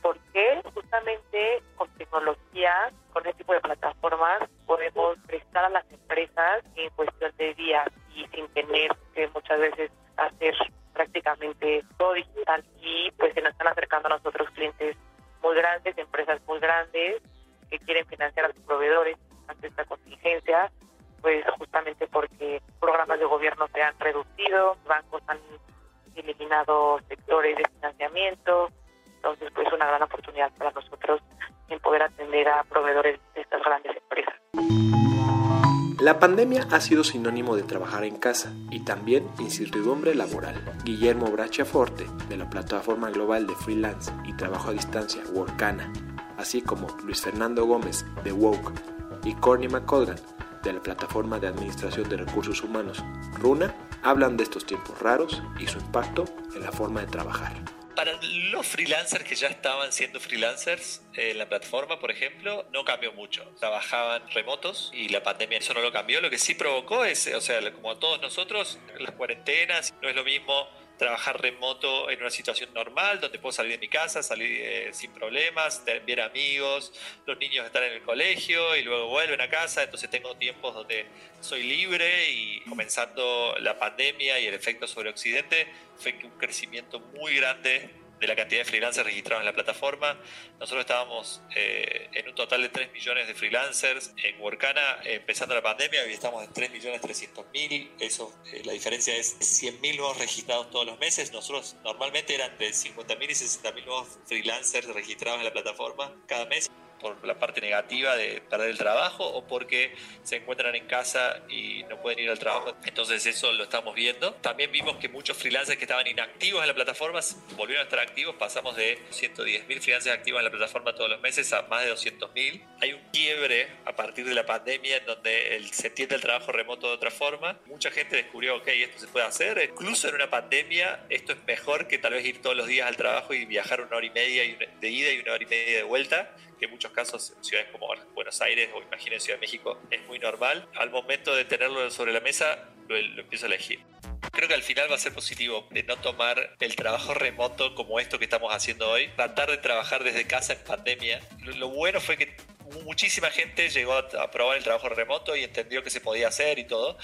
porque justamente con tecnología, con este tipo de plataformas, podemos prestar a las empresas en cuestión de días y sin tener que muchas veces hacer prácticamente todo digital y pues se nos están acercando a nosotros clientes muy grandes, empresas muy grandes que quieren financiar a sus proveedores ante esta contingencia, pues justamente porque programas de gobierno se han reducido, bancos han eliminado sectores de financiamiento, entonces pues una gran oportunidad para nosotros en poder atender a proveedores de estas grandes empresas. La pandemia ha sido sinónimo de trabajar en casa y también incertidumbre laboral. Guillermo Brachiaforte, de la plataforma global de freelance y trabajo a distancia Workana, así como Luis Fernando Gómez, de Woke, y Courtney McColgan, de la plataforma de administración de recursos humanos Runa, hablan de estos tiempos raros y su impacto en la forma de trabajar. Para los freelancers que ya estaban siendo freelancers en la plataforma, por ejemplo, no cambió mucho. Trabajaban remotos y la pandemia eso no lo cambió. Lo que sí provocó es, o sea, como todos nosotros, las cuarentenas, no es lo mismo trabajar remoto en una situación normal, donde puedo salir de mi casa, salir eh, sin problemas, ver amigos, los niños están en el colegio y luego vuelven a casa, entonces tengo tiempos donde soy libre y comenzando la pandemia y el efecto sobre Occidente, fue un crecimiento muy grande de la cantidad de freelancers registrados en la plataforma. Nosotros estábamos eh, en un total de 3 millones de freelancers en Workana empezando la pandemia, hoy estamos en 3 millones 300 mil, eh, la diferencia es 100 mil nuevos registrados todos los meses. Nosotros normalmente eran de 50 mil y 60 mil nuevos freelancers registrados en la plataforma cada mes por la parte negativa de perder el trabajo o porque se encuentran en casa y no pueden ir al trabajo. Entonces eso lo estamos viendo. También vimos que muchos freelancers que estaban inactivos en la plataforma volvieron a estar activos. Pasamos de 110.000 freelancers activos en la plataforma todos los meses a más de 200.000. Hay un quiebre a partir de la pandemia en donde se entiende el trabajo remoto de otra forma. Mucha gente descubrió, ok, esto se puede hacer. Incluso en una pandemia esto es mejor que tal vez ir todos los días al trabajo y viajar una hora y media de ida y una hora y media de vuelta que en muchos casos en ciudades como Buenos Aires o imaginen Ciudad de México es muy normal. Al momento de tenerlo sobre la mesa, lo, empiezo a elegir. Creo que al final va a ser positivo de no tomar el trabajo remoto como esto que estamos haciendo hoy, tratar de trabajar desde casa en pandemia. Lo, bueno fue que muchísima gente llegó a, probar el trabajo remoto y entendió que se podía hacer y todo,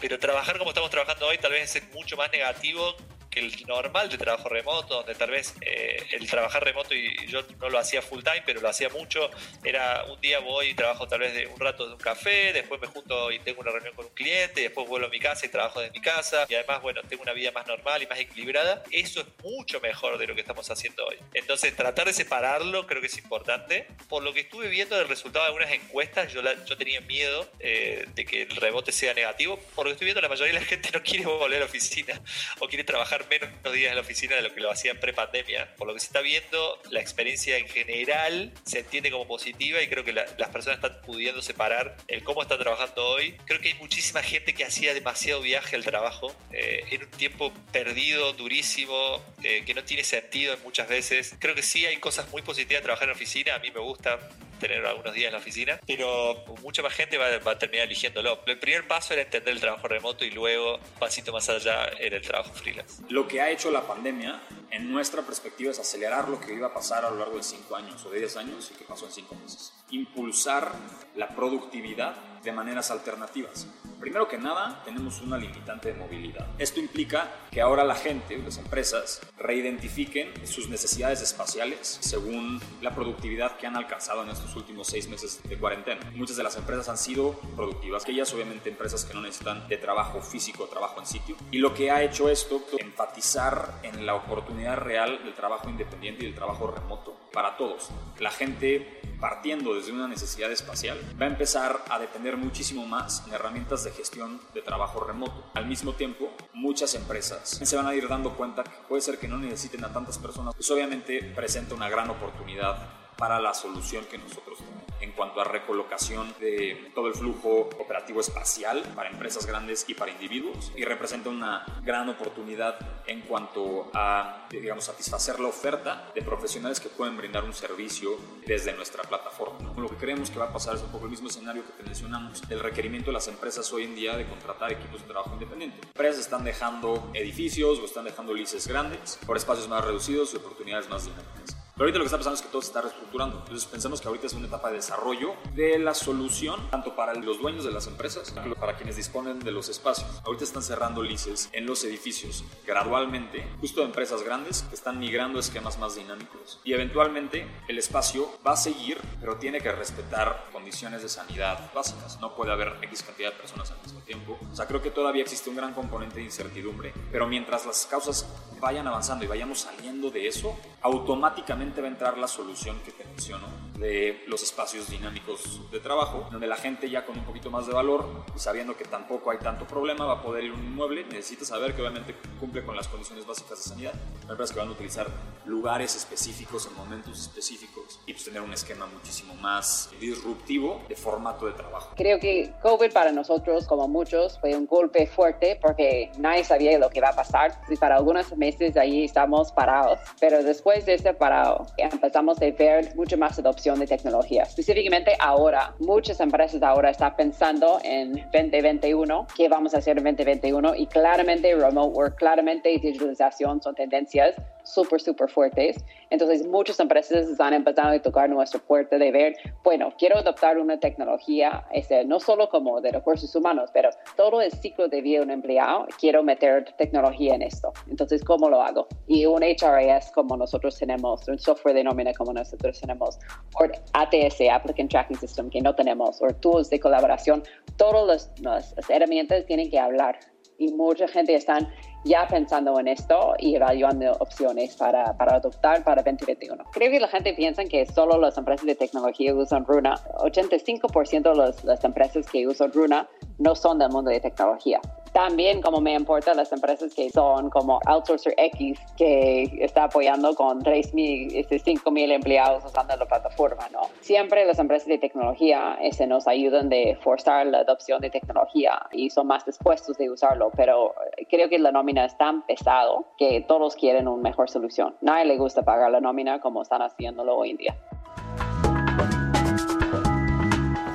pero trabajar como estamos trabajando hoy tal vez es mucho más negativo que el normal de trabajo remoto, donde tal vez eh, el trabajar remoto, y yo no lo hacía full time, pero lo hacía mucho, era un día voy y trabajo tal vez de un rato de un café, después me junto y tengo una reunión con un cliente, después vuelvo a mi casa y trabajo de mi casa, y además, bueno, tengo una vida más normal y más equilibrada. Eso es mucho mejor de lo que estamos haciendo hoy. Entonces, tratar de separarlo creo que es importante. Por lo que estuve viendo del resultado de algunas encuestas, yo, yo tenía miedo eh, de que el rebote sea negativo. Por lo que estoy viendo, la mayoría de la gente no quiere volver a la oficina o quiere trabajar menos días en la oficina de lo que lo hacían pre-pandemia. Por lo que se está viendo, la experiencia en general se entiende como positiva y creo que las personas están pudiendo separar el cómo están trabajando hoy. Creo que hay muchísima gente que hacía demasiado viaje al trabajo eh, en un tiempo perdido, durísimo, eh, que no tiene sentido muchas veces. Creo que sí hay cosas muy positivas de trabajar en oficina. A mí me gusta tener algunos días en la oficina, pero mucha más gente va, va, a terminar eligiéndolo. El primer paso era entender el trabajo remoto y luego, pasito más allá, era el trabajo freelance. Lo que ha hecho la pandemia, en nuestra perspectiva, es acelerar lo que iba a pasar a lo largo de 5 años o de 10 años y que pasó en 5 meses. Impulsar la productividad de maneras alternativas. Primero que nada, tenemos una limitante de movilidad. Esto implica que ahora la gente, las empresas, reidentifiquen sus necesidades espaciales según la productividad que han alcanzado en estos últimos seis meses de cuarentena. Muchas de las empresas han sido productivas, aquellas obviamente empresas que no necesitan de trabajo físico, trabajo en sitio. Y lo que ha hecho esto, enfatizar en la oportunidad real del trabajo independiente y del trabajo remoto para todos. La gente partiendo desde una necesidad espacial va a empezar a depender muchísimo más en herramientas de gestión de trabajo remoto. Al mismo tiempo, muchas empresas se van a ir dando cuenta que puede ser que no necesiten a tantas personas, pues obviamente presenta una gran oportunidad para la solución que nosotros tenemos en cuanto a recolocación de todo el flujo operativo espacial para empresas grandes y para individuos y representa una gran oportunidad en cuanto a, digamos, satisfacer la oferta de profesionales que pueden brindar un servicio desde nuestra plataforma. Lo que creemos que va a pasar es un poco el mismo escenario que te mencionamos, el requerimiento de las empresas hoy en día de contratar equipos de trabajo independiente. Empresas están dejando edificios o están dejando lices grandes por espacios más reducidos y oportunidades más dinámicas. Pero ahorita lo que está pasando es que todo se está reestructurando. Entonces pensamos que ahorita es una etapa de desarrollo de la solución, tanto para los dueños de las empresas, para quienes disponen de los espacios. Ahorita están cerrando lices en los edificios gradualmente, justo de empresas grandes que están migrando a esquemas más dinámicos. Y eventualmente el espacio va a seguir, pero tiene que respetar condiciones de sanidad básicas. No puede haber X cantidad de personas al mismo tiempo. O sea, creo que todavía existe un gran componente de incertidumbre, pero mientras las causas vayan avanzando y vayamos saliendo de eso, automáticamente va a entrar la solución que te menciono de los espacios dinámicos de trabajo, donde la gente ya con un poquito más de valor y sabiendo que tampoco hay tanto problema va a poder ir a un inmueble, necesita saber que obviamente cumple con las condiciones básicas de sanidad. Hay empresas que van a utilizar lugares específicos en momentos específicos y pues tener un esquema muchísimo más disruptivo de formato de trabajo. Creo que COVID para nosotros, como muchos, fue un golpe fuerte porque nadie sabía lo que iba a pasar y para algunas meses ahí estamos parados, pero después de este parado empezamos a ver mucha más adopción de tecnología. Específicamente ahora, muchas empresas ahora están pensando en 2021, qué vamos a hacer en 2021 y claramente remote work, claramente digitalización son tendencias súper, súper fuertes. Entonces, muchas empresas están empezando a tocar nuestra puerta de ver, bueno, quiero adoptar una tecnología, este, no solo como de recursos humanos, pero todo el ciclo de vida de un empleado, quiero meter tecnología en esto. Entonces, ¿cómo lo hago? Y un HRIS como nosotros tenemos, un software de nómina como nosotros tenemos, o ATS, Applicant Tracking System, que no tenemos, o tools de colaboración, todas las, las herramientas tienen que hablar y mucha gente están ya pensando en esto y evaluando opciones para, para adoptar para 2021. Creo que la gente piensa que solo las empresas de tecnología usan Runa. 85% de las empresas que usan Runa no son del mundo de tecnología. También como me importa las empresas que son como Outsourcer X, que está apoyando con 3.000, 5.000 este, empleados usando la plataforma, ¿no? Siempre las empresas de tecnología este, nos ayudan de forzar la adopción de tecnología y son más dispuestos de usarlo, pero creo que la nómina es tan pesado que todos quieren una mejor solución. Nadie le gusta pagar la nómina como están haciéndolo hoy en día.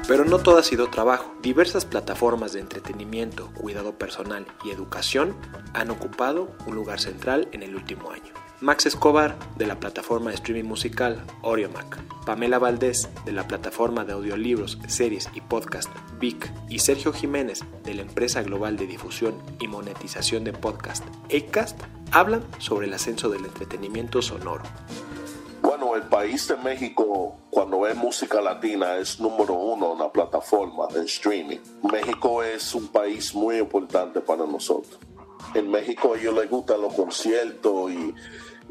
Pero no todo ha sido trabajo. Diversas plataformas de entretenimiento, cuidado personal y educación han ocupado un lugar central en el último año. Max Escobar, de la plataforma de streaming musical Oriomac, Pamela Valdés, de la plataforma de audiolibros, series y podcast Vic, y Sergio Jiménez, de la empresa global de difusión y monetización de podcast Acast, hablan sobre el ascenso del entretenimiento sonoro. Bueno, el país de México, cuando ve música latina, es número uno en la plataforma de streaming. México es un país muy importante para nosotros. En México a ellos les gustan los conciertos y,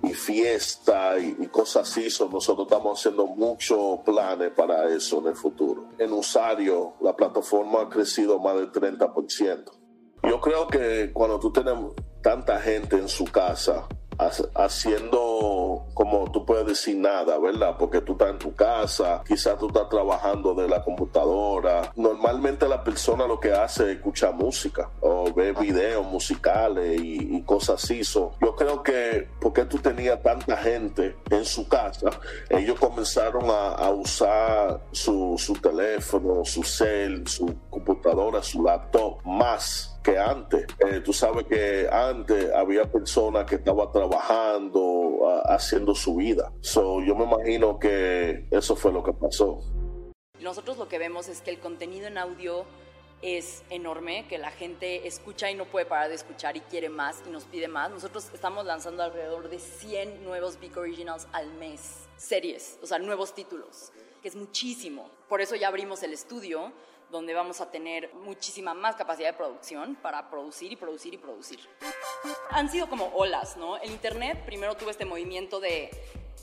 y fiesta y, cosas así. nosotros estamos haciendo muchos planes para eso en el futuro. En Usario, la plataforma ha crecido más del 30%. Yo creo que cuando tú tienes tanta gente en su casa, haciendo como tú puedes decir nada, ¿verdad? Porque tú estás en tu casa, quizás tú estás trabajando de la computadora. Normalmente la persona lo que hace es escuchar música o ver videos musicales y, cosas así. yo creo que porque tú tenías tanta gente en su casa, ellos comenzaron a, usar su, su teléfono, su cel, su computadora, su laptop más que antes. Eh, tú sabes que antes había personas que estaban trabajando, haciendo su vida. So, yo me imagino que eso fue lo que pasó. Nosotros lo que vemos es que el contenido en audio es enorme, que la gente escucha y no puede parar de escuchar y quiere más y nos pide más. Nosotros estamos lanzando alrededor de 100 nuevos Big Originals al mes, series, o sea, nuevos títulos, que es muchísimo. Por eso ya abrimos el estudio donde vamos a tener muchísima más capacidad de producción para producir y producir y producir. Han sido como olas, ¿no? El Internet primero tuvo este movimiento de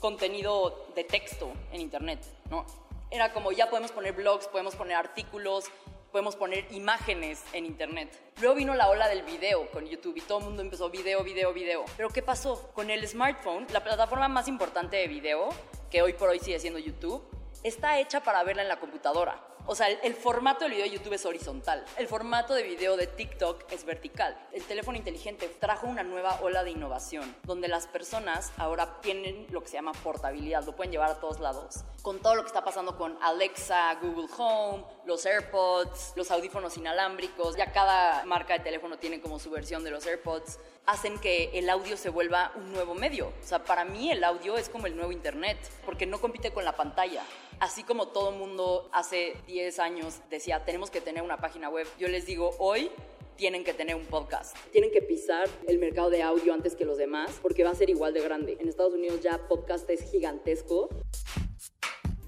contenido de texto en Internet, ¿no? Era como ya podemos poner blogs, podemos poner artículos, podemos poner imágenes en Internet. Luego vino la ola del video con YouTube y todo el mundo empezó video, video, video. Pero ¿qué pasó? Con el smartphone, la plataforma más importante de video, que hoy por hoy sigue siendo YouTube, está hecha para verla en la computadora. O sea, el, formato del video de YouTube es horizontal. El formato de video de TikTok es vertical. El teléfono inteligente trajo una nueva ola de innovación, donde las personas ahora tienen lo que se llama portabilidad, lo pueden llevar a todos lados. Con todo lo que está pasando con Alexa, Google Home, los AirPods, los audífonos inalámbricos, ya cada marca de teléfono tiene como su versión de los AirPods, hacen que el audio se vuelva un nuevo medio. O sea, para mí el audio es como el nuevo Internet, porque no compite con la pantalla. Así como todo mundo hace 10 años decía, tenemos que tener una página web, yo les digo, hoy tienen que tener un podcast. Tienen que pisar el mercado de audio antes que los demás porque va a ser igual de grande. En Estados Unidos ya podcast es gigantesco.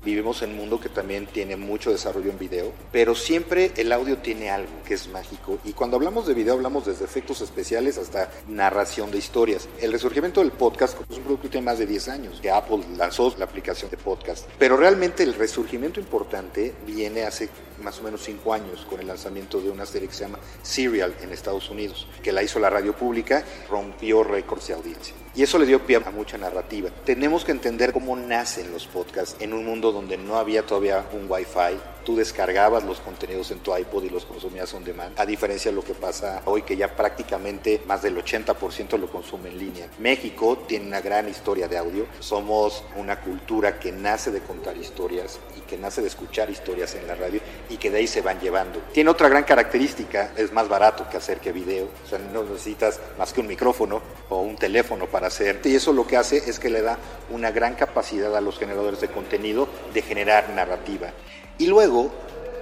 Vivimos en un mundo que también tiene mucho desarrollo en video, pero siempre el audio tiene algo que es mágico. Y cuando hablamos de video hablamos desde efectos especiales hasta narración de historias. El resurgimiento del podcast es un producto que tiene más de 10 años, que Apple lanzó la aplicación de podcast. Pero realmente el resurgimiento importante viene hace más o menos 5 años con el lanzamiento de una serie que se llama Serial en Estados Unidos, que la hizo la radio pública, rompió récords de audiencia. Y eso le dio pie a mucha narrativa. Tenemos que entender cómo nacen los podcasts en un mundo donde no había todavía un Wi-Fi, tú descargabas los contenidos en tu iPod y los consumías on demand, a diferencia de lo que pasa hoy que ya prácticamente más del 80% lo consume en línea. México tiene una gran historia de audio, somos una cultura que nace de contar historias y que nace de escuchar historias en la radio y que de ahí se van llevando. Tiene otra gran característica, es más barato que hacer que video, o sea, no necesitas más que un micrófono o un teléfono para hacer. Y eso lo que hace es que le da una gran capacidad a los generadores de contenido de generar narrativa. Y luego,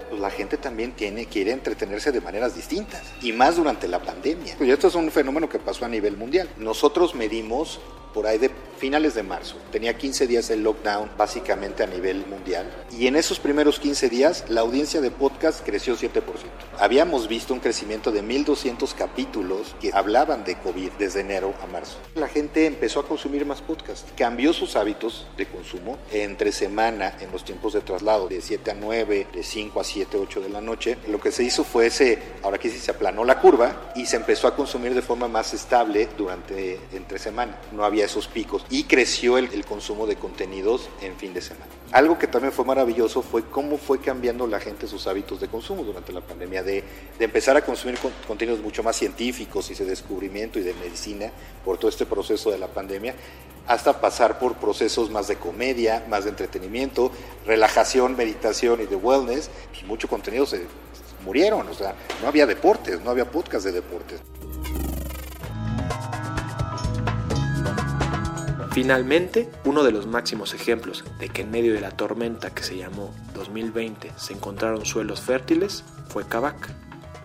pues la gente también tiene, quiere entretenerse de maneras distintas, y más durante la pandemia. Y esto es un fenómeno que pasó a nivel mundial. Nosotros medimos por ahí de finales de marzo. Tenía 15 días el lockdown básicamente a nivel mundial. Y en esos primeros 15 días la audiencia de podcast creció 7%. Habíamos visto un crecimiento de 1.200 capítulos que hablaban de COVID desde enero a marzo. La gente empezó a consumir más podcast. Cambió sus hábitos de consumo entre semana en los tiempos de traslado de 7 a 9, de 5 a 7, 8 de la noche. Lo que se hizo fue ese, ahora que sí se aplanó la curva y se empezó a consumir de forma más estable durante entre semana. No había esos picos y creció el, el, consumo de contenidos en fin de semana. Algo que también fue maravilloso fue cómo fue cambiando la gente sus hábitos de consumo durante la pandemia, de, de empezar a consumir con, contenidos mucho más científicos y de descubrimiento y de medicina por todo este proceso de la pandemia, hasta pasar por procesos más de comedia, más de entretenimiento, relajación, meditación y de wellness. Y mucho contenido se murieron, o sea, no había deportes, no había podcast de deportes. Finalmente, uno de los máximos ejemplos de que en medio de la tormenta que se llamó 2020 se encontraron suelos fértiles fue Kavak.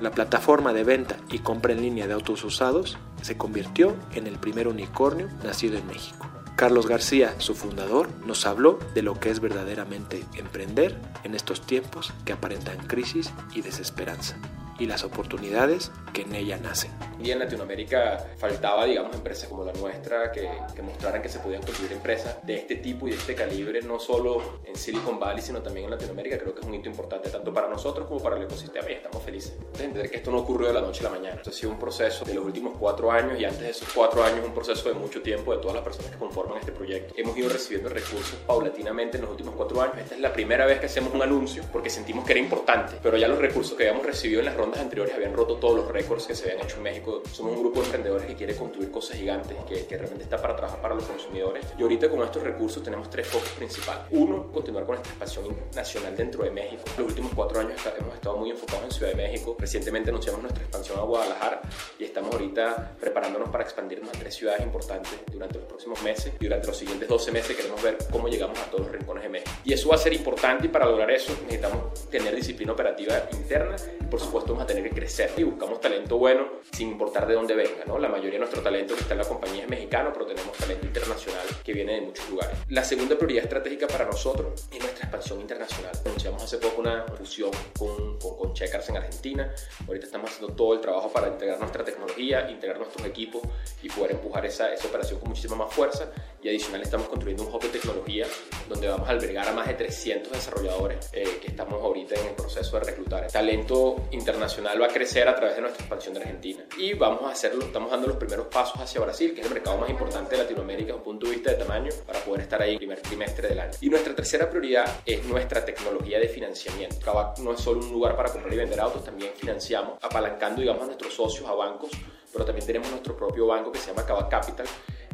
La plataforma de venta y compra en línea de autos usados se convirtió en el primer unicornio nacido en México. Carlos García, su fundador, nos habló de lo que es verdaderamente emprender en estos tiempos que aparentan crisis y desesperanza y las oportunidades que en ella nacen. Y en Latinoamérica faltaba, digamos, empresas como la nuestra que, que, mostraran que se podían construir empresas de este tipo y de este calibre, no solo en Silicon Valley, sino también en Latinoamérica. Creo que es un hito importante tanto para nosotros como para el ecosistema y estamos felices de entender que esto no ocurrió de la noche a la mañana. Esto ha sido un proceso de los últimos cuatro años y antes de esos cuatro años un proceso de mucho tiempo de todas las personas que conforman este proyecto. Hemos ido recibiendo recursos paulatinamente en los últimos cuatro años. Esta es la primera vez que hacemos un anuncio porque sentimos que era importante, pero ya los recursos que habíamos recibido en las rondas anteriores habían roto todos los récords que se habían hecho en México. Somos un grupo de emprendedores que quiere construir cosas gigantes, que, que realmente está para trabajar para los consumidores. Y ahorita con estos recursos tenemos tres focos principales. Uno, continuar con esta expansión nacional dentro de México. Los últimos cuatro años hemos estado muy enfocados en Ciudad de México. Recientemente anunciamos nuestra expansión a Guadalajara y estamos ahorita preparándonos para expandirnos a tres ciudades importantes durante los próximos meses y durante los siguientes 12 meses queremos ver cómo llegamos a todos los rincones de México. Y eso va a ser importante y para lograr eso necesitamos tener disciplina operativa interna y por supuesto vamos a tener que crecer y buscamos talento bueno sin importar de dónde venga. ¿no? La mayoría de nuestro talento que está en la compañía es mexicano, pero tenemos talento internacional que viene de muchos lugares. La segunda prioridad estratégica para nosotros es nuestra expansión internacional. Anunciamos hace poco una fusión con, con, con Checkers en Argentina. Ahorita estamos haciendo todo el trabajo para integrar nuestra tecnología, integrar nuestros equipos y poder empujar esa, esa operación con muchísima más fuerza. Y adicional estamos construyendo un hub de tecnología donde vamos a albergar a más de 300 desarrolladores eh, que estamos ahorita en el proceso de reclutar. Talento internacional va a crecer a través de nuestra expansión de Argentina. Y vamos a hacerlo, estamos dando los primeros pasos hacia Brasil, que es el mercado más importante de Latinoamérica desde un punto de vista de tamaño, para poder estar ahí el primer trimestre del año. Y nuestra tercera prioridad es nuestra tecnología de financiamiento. Kavak no es solo un lugar para comprar y vender autos, también financiamos, apalancando, digamos, a nuestros socios, a bancos, pero también tenemos nuestro propio banco que se llama Kavak Capital,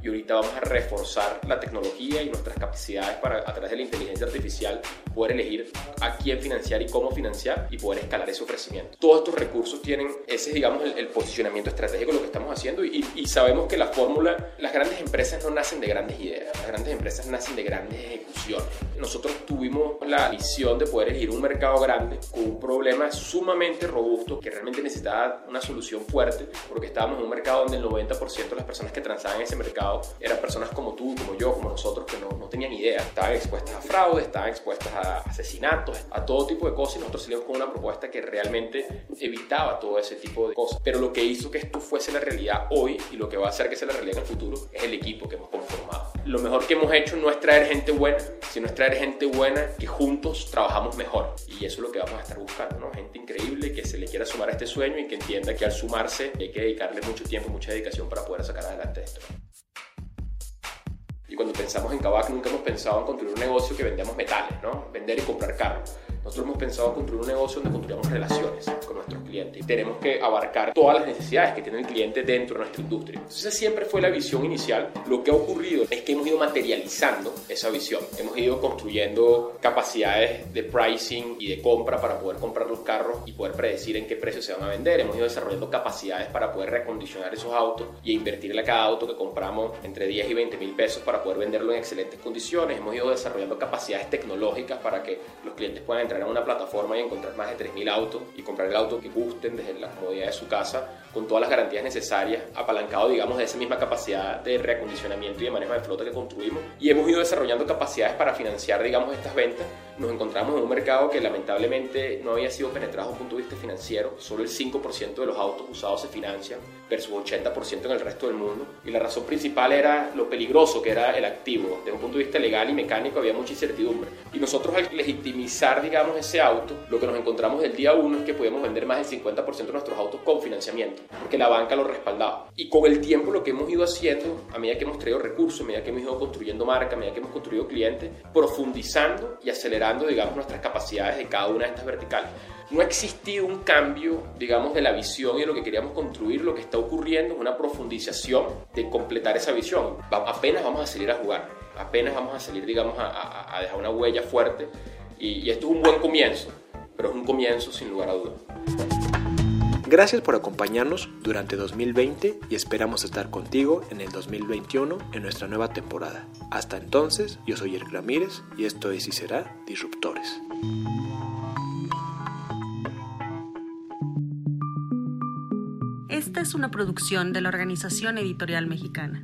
y ahorita vamos a reforzar la tecnología y nuestras capacidades para a través de la inteligencia artificial poder elegir a quién financiar y cómo financiar y poder escalar ese ofrecimiento. Todos estos recursos tienen ese digamos el, el posicionamiento estratégico de lo que estamos haciendo y, y, sabemos que la fórmula, las grandes empresas no nacen de grandes ideas, las grandes empresas nacen de grandes ejecuciones. Nosotros tuvimos la visión de poder elegir un mercado grande con un problema sumamente robusto que realmente necesitaba una solución fuerte porque estábamos en un mercado donde el 90% de las personas que transaban en ese mercado eran personas como tú, como yo, como nosotros, que no, no tenían idea. Estaban expuestas a fraude, estaban expuestas a asesinatos, a todo tipo de cosas y nosotros salimos con una propuesta que realmente evitaba todo ese tipo de cosas. Pero lo que hizo que esto fuese la realidad hoy y lo que va a hacer que sea la realidad en el futuro es el equipo que hemos conformado. Lo mejor que hemos hecho no es traer gente buena, sino es traer gente buena que juntos trabajamos mejor. Y eso es lo que vamos a estar buscando, ¿no? Gente increíble que se le quiera sumar a este sueño y que entienda que al sumarse hay que dedicarle mucho tiempo, mucha dedicación para poder sacar adelante esto. Y cuando pensamos en Kavak, nunca hemos pensado en construir un negocio que vendamos metales, ¿no? Vender y comprar carros. Nosotros hemos pensado en construir un negocio donde construyamos relaciones con nuestros clientes tenemos que abarcar todas las necesidades que tiene el cliente dentro de nuestra industria. Entonces siempre fue la visión inicial. Lo que ha ocurrido es que hemos ido materializando esa visión. Hemos ido construyendo capacidades de pricing y de compra para poder comprar los carros y poder predecir en qué precio se van a vender. Hemos ido desarrollando capacidades para poder recondicionar esos autos y invertirle a cada auto que compramos entre 10 y 20 mil pesos para poder venderlo en excelentes condiciones. Hemos ido desarrollando capacidades tecnológicas para que los clientes puedan entrar a una plataforma y encontrar más de 3.000 autos y comprar el auto que gusten desde la comodidad de su casa con todas las garantías necesarias, apalancado digamos de esa misma capacidad de reacondicionamiento y de manejo de flota que construimos y hemos ido desarrollando capacidades para financiar digamos estas ventas. Nos encontramos en un mercado que lamentablemente no había sido penetrado desde un punto de vista financiero, solo el 5% de los autos usados se financian versus 80% en el resto del mundo y la razón principal era lo peligroso que era el activo. Desde un punto de vista legal y mecánico había mucha incertidumbre y nosotros al legitimizar digamos ese auto, lo que nos encontramos del día uno es que podíamos vender más del 50% de nuestros autos con financiamiento, porque la banca lo respaldaba. Y con el tiempo lo que hemos ido haciendo, a medida que hemos traído recursos, a medida que hemos ido construyendo marca, a medida que hemos construido clientes, profundizando y acelerando, digamos, nuestras capacidades de cada una de estas verticales. No ha existido un cambio, digamos, de la visión y de lo que queríamos construir. Lo que está ocurriendo es una profundización de completar esa visión. Apenas vamos a salir a jugar, apenas vamos a salir, digamos, a, a dejar una huella fuerte y, esto es un buen comienzo, pero es un comienzo sin lugar a dudas. Gracias por acompañarnos durante 2020 y esperamos estar contigo en el 2021 en nuestra nueva temporada. Hasta entonces, yo soy Eric Ramírez y esto es y será Disruptores. Esta es una producción de la Organización Editorial Mexicana.